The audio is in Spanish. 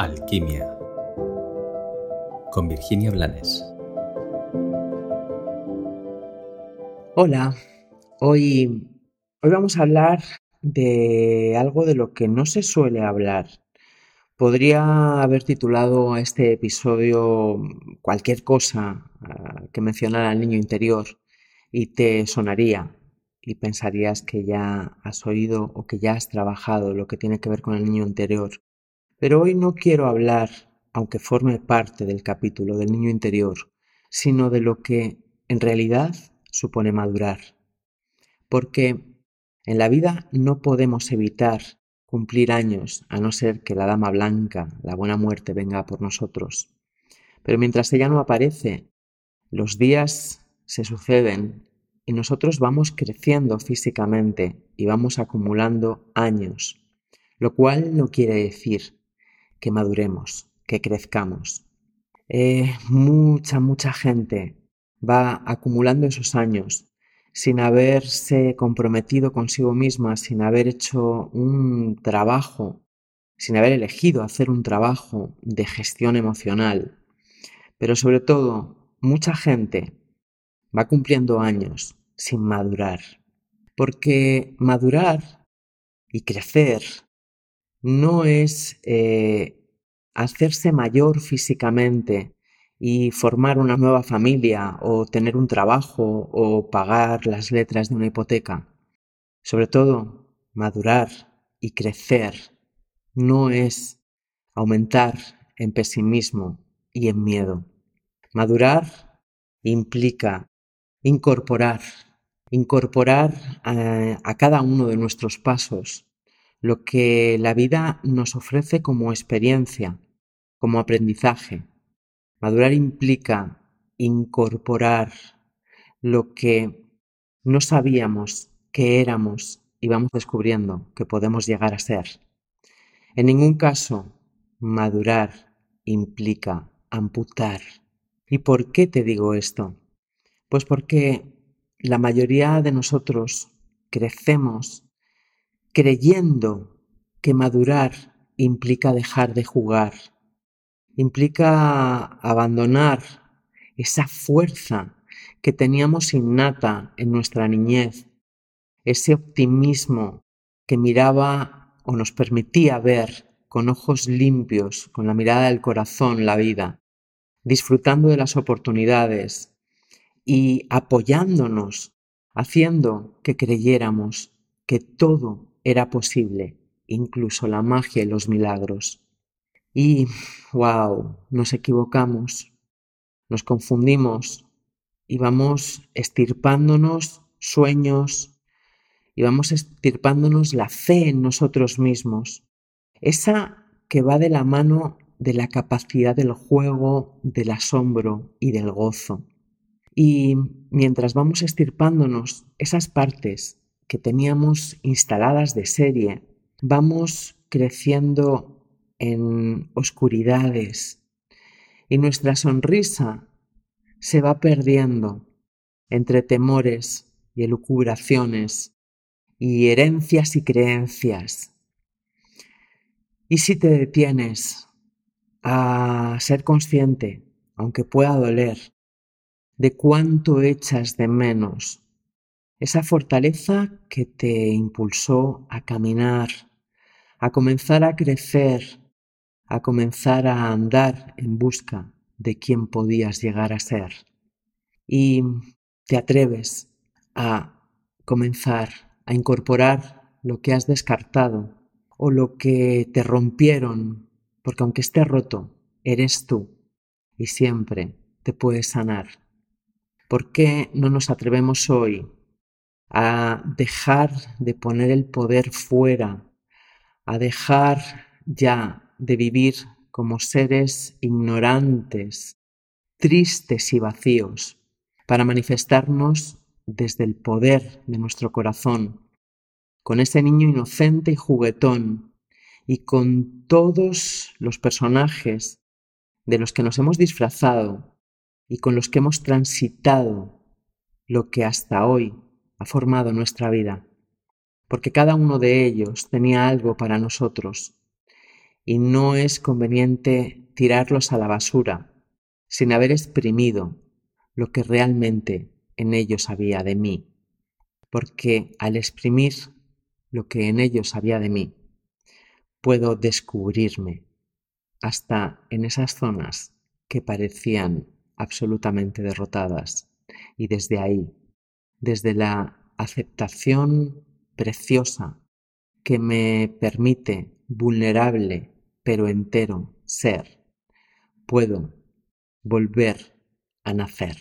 Alquimia con Virginia Blanes. Hola, hoy, hoy vamos a hablar de algo de lo que no se suele hablar. Podría haber titulado a este episodio cualquier cosa ah, que mencionara al niño interior y te sonaría y pensarías que ya has oído o que ya has trabajado lo que tiene que ver con el niño interior. Pero hoy no quiero hablar, aunque forme parte del capítulo del niño interior, sino de lo que en realidad supone madurar. Porque en la vida no podemos evitar cumplir años a no ser que la dama blanca, la buena muerte, venga por nosotros. Pero mientras ella no aparece, los días se suceden y nosotros vamos creciendo físicamente y vamos acumulando años, lo cual no quiere decir que maduremos, que crezcamos. Eh, mucha, mucha gente va acumulando esos años sin haberse comprometido consigo misma, sin haber hecho un trabajo, sin haber elegido hacer un trabajo de gestión emocional. Pero sobre todo, mucha gente va cumpliendo años sin madurar. Porque madurar y crecer no es eh, hacerse mayor físicamente y formar una nueva familia o tener un trabajo o pagar las letras de una hipoteca. Sobre todo, madurar y crecer no es aumentar en pesimismo y en miedo. Madurar implica incorporar, incorporar a, a cada uno de nuestros pasos lo que la vida nos ofrece como experiencia, como aprendizaje. Madurar implica incorporar lo que no sabíamos que éramos y vamos descubriendo que podemos llegar a ser. En ningún caso, madurar implica amputar. ¿Y por qué te digo esto? Pues porque la mayoría de nosotros crecemos creyendo que madurar implica dejar de jugar, implica abandonar esa fuerza que teníamos innata en nuestra niñez, ese optimismo que miraba o nos permitía ver con ojos limpios, con la mirada del corazón la vida, disfrutando de las oportunidades y apoyándonos, haciendo que creyéramos que todo era posible, incluso la magia y los milagros. Y, wow, nos equivocamos, nos confundimos y vamos estirpándonos sueños y vamos estirpándonos la fe en nosotros mismos, esa que va de la mano de la capacidad del juego, del asombro y del gozo. Y mientras vamos estirpándonos esas partes que teníamos instaladas de serie, vamos creciendo en oscuridades y nuestra sonrisa se va perdiendo entre temores y elucubraciones y herencias y creencias. Y si te detienes a ser consciente, aunque pueda doler, de cuánto echas de menos esa fortaleza que te impulsó a caminar, a comenzar a crecer, a comenzar a andar en busca de quién podías llegar a ser. Y te atreves a comenzar a incorporar lo que has descartado o lo que te rompieron, porque aunque esté roto, eres tú y siempre te puedes sanar. ¿Por qué no nos atrevemos hoy a dejar de poner el poder fuera, a dejar ya de vivir como seres ignorantes, tristes y vacíos, para manifestarnos desde el poder de nuestro corazón, con ese niño inocente y juguetón, y con todos los personajes de los que nos hemos disfrazado y con los que hemos transitado lo que hasta hoy ha formado nuestra vida, porque cada uno de ellos tenía algo para nosotros y no es conveniente tirarlos a la basura sin haber exprimido lo que realmente en ellos había de mí, porque al exprimir lo que en ellos había de mí, puedo descubrirme hasta en esas zonas que parecían absolutamente derrotadas y desde ahí, desde la aceptación preciosa que me permite vulnerable pero entero ser, puedo volver a nacer.